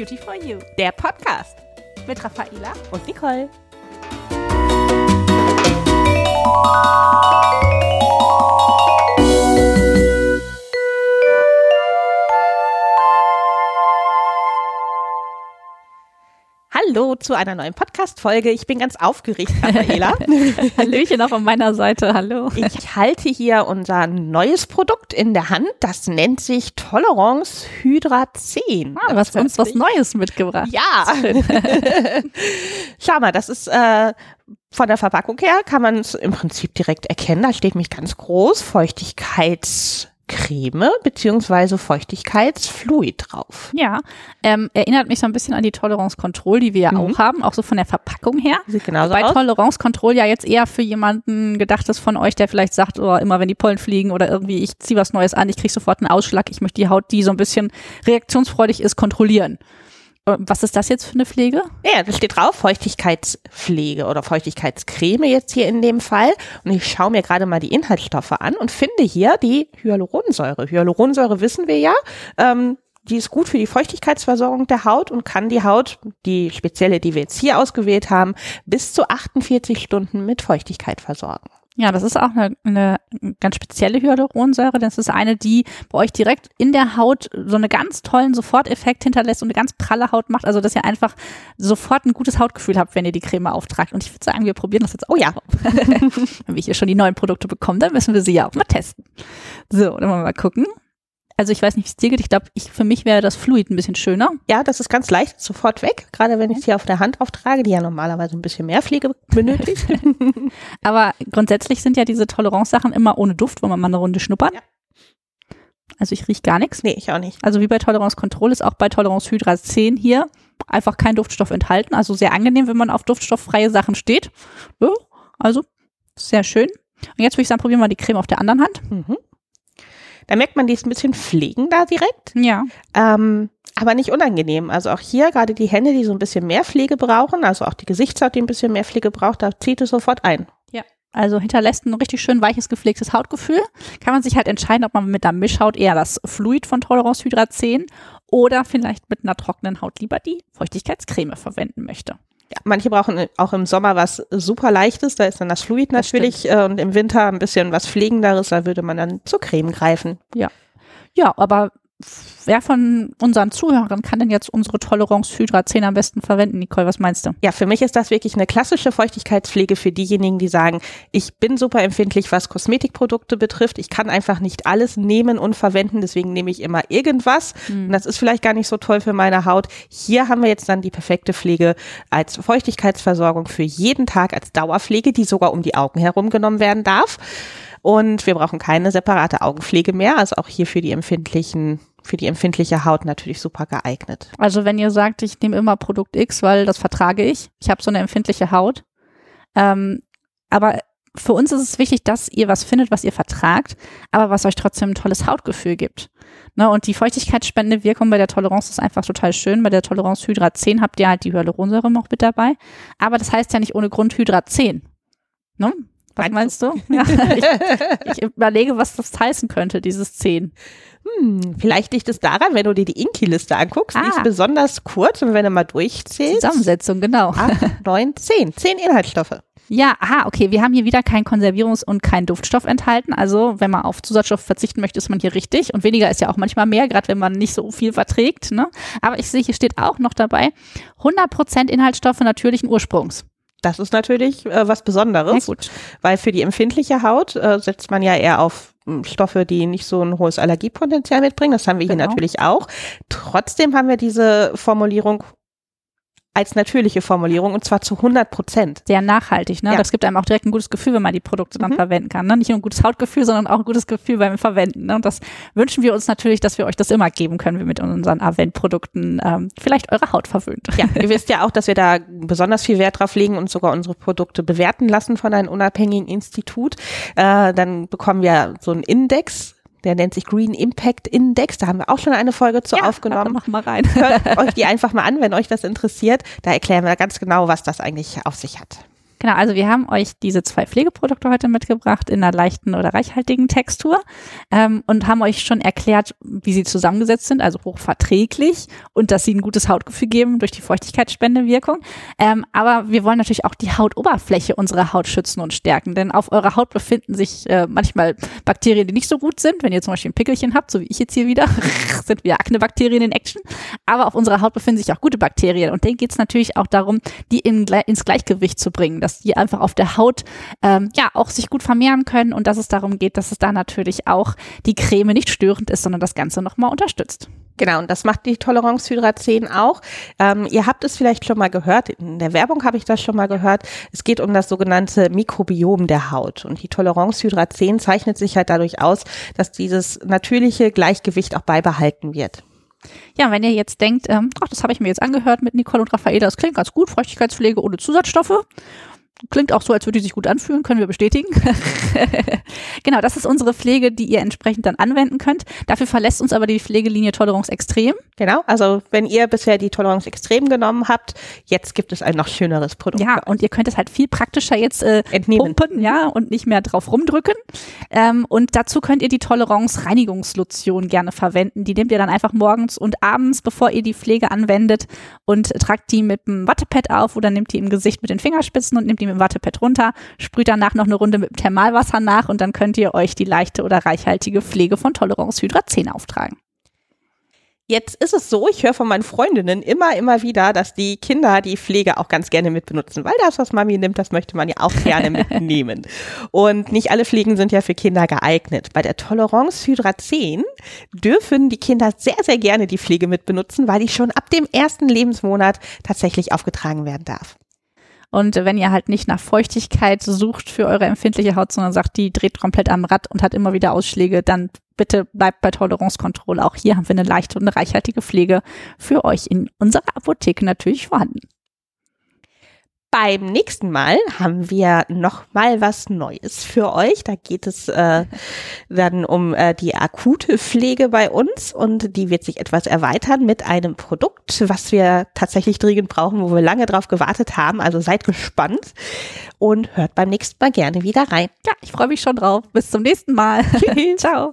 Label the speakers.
Speaker 1: Beauty for You,
Speaker 2: der Podcast.
Speaker 1: Mit Raffaela
Speaker 2: und Nicole. Hallo zu einer neuen Podcast-Folge. Ich bin ganz aufgeregt, Raffaela.
Speaker 1: Hallöchen auch von meiner Seite. Hallo.
Speaker 2: Ich halte hier unser neues Produkt in der Hand. Das nennt sich Tolerance Hydra 10.
Speaker 1: Ah, was uns was Neues mitgebracht.
Speaker 2: Ja. Schau mal, das ist äh, von der Verpackung her kann man es im Prinzip direkt erkennen. Da steht mich ganz groß Feuchtigkeits Creme beziehungsweise Feuchtigkeitsfluid drauf.
Speaker 1: Ja, ähm, erinnert mich so ein bisschen an die Tolerance Control, die wir ja mhm. auch haben, auch so von der Verpackung her.
Speaker 2: Sieht genauso
Speaker 1: Bei
Speaker 2: aus.
Speaker 1: Tolerance Control ja jetzt eher für jemanden gedacht ist von euch, der vielleicht sagt, oh, immer wenn die Pollen fliegen oder irgendwie ich ziehe was Neues an, ich kriege sofort einen Ausschlag, ich möchte die Haut, die so ein bisschen reaktionsfreudig ist, kontrollieren. Äh, was ist das jetzt für eine Pflege?
Speaker 2: Ja, da steht drauf Feuchtigkeitspflege oder Feuchtigkeitscreme jetzt hier in dem Fall. Und ich schaue mir gerade mal die Inhaltsstoffe an und finde hier die Hyaluronsäure. Hyaluronsäure wissen wir ja. Ähm, die ist gut für die Feuchtigkeitsversorgung der Haut und kann die Haut, die spezielle, die wir jetzt hier ausgewählt haben, bis zu 48 Stunden mit Feuchtigkeit versorgen.
Speaker 1: Ja, das ist auch eine, eine ganz spezielle Hyaluronsäure. Das ist eine, die bei euch direkt in der Haut so einen ganz tollen Soforteffekt hinterlässt und eine ganz pralle Haut macht. Also, dass ihr einfach sofort ein gutes Hautgefühl habt, wenn ihr die Creme auftragt. Und ich würde sagen, wir probieren das jetzt.
Speaker 2: Oh ja.
Speaker 1: wenn wir hier schon die neuen Produkte bekommen, dann müssen wir sie ja auch mal testen. So, dann wollen wir mal gucken. Also ich weiß nicht, wie es dir geht. Ich glaube, ich, für mich wäre das Fluid ein bisschen schöner.
Speaker 2: Ja, das ist ganz leicht, sofort weg. Gerade wenn ich es hier auf der Hand auftrage, die ja normalerweise ein bisschen mehr Pflege benötigt.
Speaker 1: Aber grundsätzlich sind ja diese Toleranz-Sachen immer ohne Duft, wo man mal eine Runde schnuppert. Ja. Also ich rieche gar nichts.
Speaker 2: Nee, ich auch nicht.
Speaker 1: Also wie bei Toleranz Control ist auch bei Toleranz Hydra 10 hier einfach kein Duftstoff enthalten. Also sehr angenehm, wenn man auf duftstofffreie Sachen steht. Also sehr schön. Und jetzt würde ich sagen, probieren wir mal die Creme auf der anderen Hand. Mhm.
Speaker 2: Da merkt man, die ist ein bisschen pflegender direkt.
Speaker 1: Ja.
Speaker 2: Ähm, aber nicht unangenehm. Also auch hier gerade die Hände, die so ein bisschen mehr Pflege brauchen, also auch die Gesichtshaut, die ein bisschen mehr Pflege braucht, da zieht es sofort ein.
Speaker 1: Ja. Also hinterlässt ein richtig schön weiches, gepflegtes Hautgefühl. Kann man sich halt entscheiden, ob man mit der Mischhaut eher das Fluid von Tolerance Hydra 10 oder vielleicht mit einer trockenen Haut lieber die Feuchtigkeitscreme verwenden möchte.
Speaker 2: Manche brauchen auch im Sommer was super leichtes, da ist dann das Fluid natürlich das äh, und im Winter ein bisschen was pflegenderes, da würde man dann zur Creme greifen.
Speaker 1: Ja. Ja, aber wer von unseren Zuhörern kann denn jetzt unsere Tolerance Hydra 10 am besten verwenden? Nicole, was meinst du?
Speaker 2: Ja, für mich ist das wirklich eine klassische Feuchtigkeitspflege für diejenigen, die sagen, ich bin super empfindlich, was Kosmetikprodukte betrifft. Ich kann einfach nicht alles nehmen und verwenden, deswegen nehme ich immer irgendwas. Mhm. Und das ist vielleicht gar nicht so toll für meine Haut. Hier haben wir jetzt dann die perfekte Pflege als Feuchtigkeitsversorgung für jeden Tag als Dauerpflege, die sogar um die Augen herum genommen werden darf. Und wir brauchen keine separate Augenpflege mehr, also auch hier für die empfindlichen für die empfindliche Haut natürlich super geeignet.
Speaker 1: Also wenn ihr sagt, ich nehme immer Produkt X, weil das vertrage ich, ich habe so eine empfindliche Haut, ähm, aber für uns ist es wichtig, dass ihr was findet, was ihr vertragt, aber was euch trotzdem ein tolles Hautgefühl gibt. Ne, und die feuchtigkeitsspendende Wirkung bei der Toleranz ist einfach total schön. Bei der Toleranz Hydra 10 habt ihr halt die Hyaluronsäure noch mit dabei. Aber das heißt ja nicht ohne Grund Hydra 10. Ne? Was meinst du? Ja, ich, ich, überlege, was das heißen könnte, dieses 10.
Speaker 2: Hm, vielleicht liegt es daran, wenn du dir die Inki-Liste anguckst, ah. die ist ah. besonders kurz und wenn du mal durchzählst.
Speaker 1: Zusammensetzung, genau.
Speaker 2: 8, 9, 10. 10 Inhaltsstoffe.
Speaker 1: Ja, aha, okay. Wir haben hier wieder keinen Konservierungs- und keinen Duftstoff enthalten. Also, wenn man auf Zusatzstoff verzichten möchte, ist man hier richtig. Und weniger ist ja auch manchmal mehr, gerade wenn man nicht so viel verträgt. Ne? Aber ich sehe, hier steht auch noch dabei 100% Inhaltsstoffe natürlichen Ursprungs.
Speaker 2: Das ist natürlich äh, was Besonderes, weil für die empfindliche Haut äh, setzt man ja eher auf hm, Stoffe, die nicht so ein hohes Allergiepotenzial mitbringen. Das haben wir genau. hier natürlich auch. Trotzdem haben wir diese Formulierung als natürliche Formulierung und zwar zu 100 Prozent.
Speaker 1: Sehr nachhaltig, ne? Ja. Das gibt einem auch direkt ein gutes Gefühl, wenn man die Produkte dann mhm. verwenden kann. Ne? Nicht nur ein gutes Hautgefühl, sondern auch ein gutes Gefühl beim Verwenden. Ne? Und das wünschen wir uns natürlich, dass wir euch das immer geben können, wie mit unseren Avent-Produkten ähm, vielleicht eure Haut verwöhnt.
Speaker 2: Ja, ihr wisst ja auch, dass wir da besonders viel Wert drauf legen und sogar unsere Produkte bewerten lassen von einem unabhängigen Institut. Äh, dann bekommen wir so einen Index der nennt sich Green Impact Index. Da haben wir auch schon eine Folge zu ja, aufgenommen.
Speaker 1: Mach mal rein.
Speaker 2: Hört euch die einfach mal an, wenn euch das interessiert. Da erklären wir ganz genau, was das eigentlich auf sich hat.
Speaker 1: Genau, also wir haben euch diese zwei Pflegeprodukte heute mitgebracht in einer leichten oder reichhaltigen Textur ähm, und haben euch schon erklärt, wie sie zusammengesetzt sind, also hochverträglich und dass sie ein gutes Hautgefühl geben durch die Feuchtigkeitsspendewirkung. Ähm, aber wir wollen natürlich auch die Hautoberfläche unserer Haut schützen und stärken, denn auf eurer Haut befinden sich äh, manchmal Bakterien, die nicht so gut sind. Wenn ihr zum Beispiel ein Pickelchen habt, so wie ich jetzt hier wieder, sind wir Aknebakterien in Action. Aber auf unserer Haut befinden sich auch gute Bakterien und denen geht es natürlich auch darum, die in, ins Gleichgewicht zu bringen dass die einfach auf der Haut ähm, ja auch sich gut vermehren können und dass es darum geht, dass es da natürlich auch die Creme nicht störend ist, sondern das Ganze nochmal unterstützt.
Speaker 2: Genau, und das macht die Toleranz Hydra 10 auch. Ähm, ihr habt es vielleicht schon mal gehört, in der Werbung habe ich das schon mal gehört. Es geht um das sogenannte Mikrobiom der Haut. Und die Toleranz Hydra 10 zeichnet sich halt dadurch aus, dass dieses natürliche Gleichgewicht auch beibehalten wird.
Speaker 1: Ja, wenn ihr jetzt denkt, ähm, ach, das habe ich mir jetzt angehört mit Nicole und Raffaela, das klingt ganz gut, Feuchtigkeitspflege ohne Zusatzstoffe Klingt auch so, als würde die sich gut anfühlen, können wir bestätigen. genau, das ist unsere Pflege, die ihr entsprechend dann anwenden könnt. Dafür verlässt uns aber die Pflegelinie Toleranz Extrem.
Speaker 2: Genau, also wenn ihr bisher die Toleranz Extrem genommen habt, jetzt gibt es ein noch schöneres Produkt.
Speaker 1: Ja, und ihr könnt es halt viel praktischer jetzt äh, Entnehmen. pumpen, ja, und nicht mehr drauf rumdrücken. Ähm, und dazu könnt ihr die Toleranz Reinigungslotion gerne verwenden. Die nehmt ihr dann einfach morgens und abends, bevor ihr die Pflege anwendet und tragt die mit einem Wattepad auf oder nehmt die im Gesicht mit den Fingerspitzen und nehmt die mit dem Wattepad runter, sprüht danach noch eine Runde mit dem Thermalwasser nach und dann könnt ihr euch die leichte oder reichhaltige Pflege von Toleranz Hydra 10 auftragen.
Speaker 2: Jetzt ist es so, ich höre von meinen Freundinnen immer, immer wieder, dass die Kinder die Pflege auch ganz gerne mitbenutzen, weil das, was Mami nimmt, das möchte man ja auch gerne mitnehmen. Und nicht alle Pflegen sind ja für Kinder geeignet. Bei der Toleranz Hydra 10 dürfen die Kinder sehr, sehr gerne die Pflege mitbenutzen, weil die schon ab dem ersten Lebensmonat tatsächlich aufgetragen werden darf.
Speaker 1: Und wenn ihr halt nicht nach Feuchtigkeit sucht für eure empfindliche Haut, sondern sagt, die dreht komplett am Rad und hat immer wieder Ausschläge, dann bitte bleibt bei Toleranzkontrolle. Auch hier haben wir eine leichte und reichhaltige Pflege für euch in unserer Apotheke natürlich vorhanden.
Speaker 2: Beim nächsten Mal haben wir noch mal was Neues für euch. Da geht es äh, dann um äh, die akute Pflege bei uns und die wird sich etwas erweitern mit einem Produkt, was wir tatsächlich dringend brauchen, wo wir lange drauf gewartet haben. Also seid gespannt und hört beim nächsten Mal gerne wieder rein.
Speaker 1: Ja, ich freue mich schon drauf. Bis zum nächsten Mal. Ciao.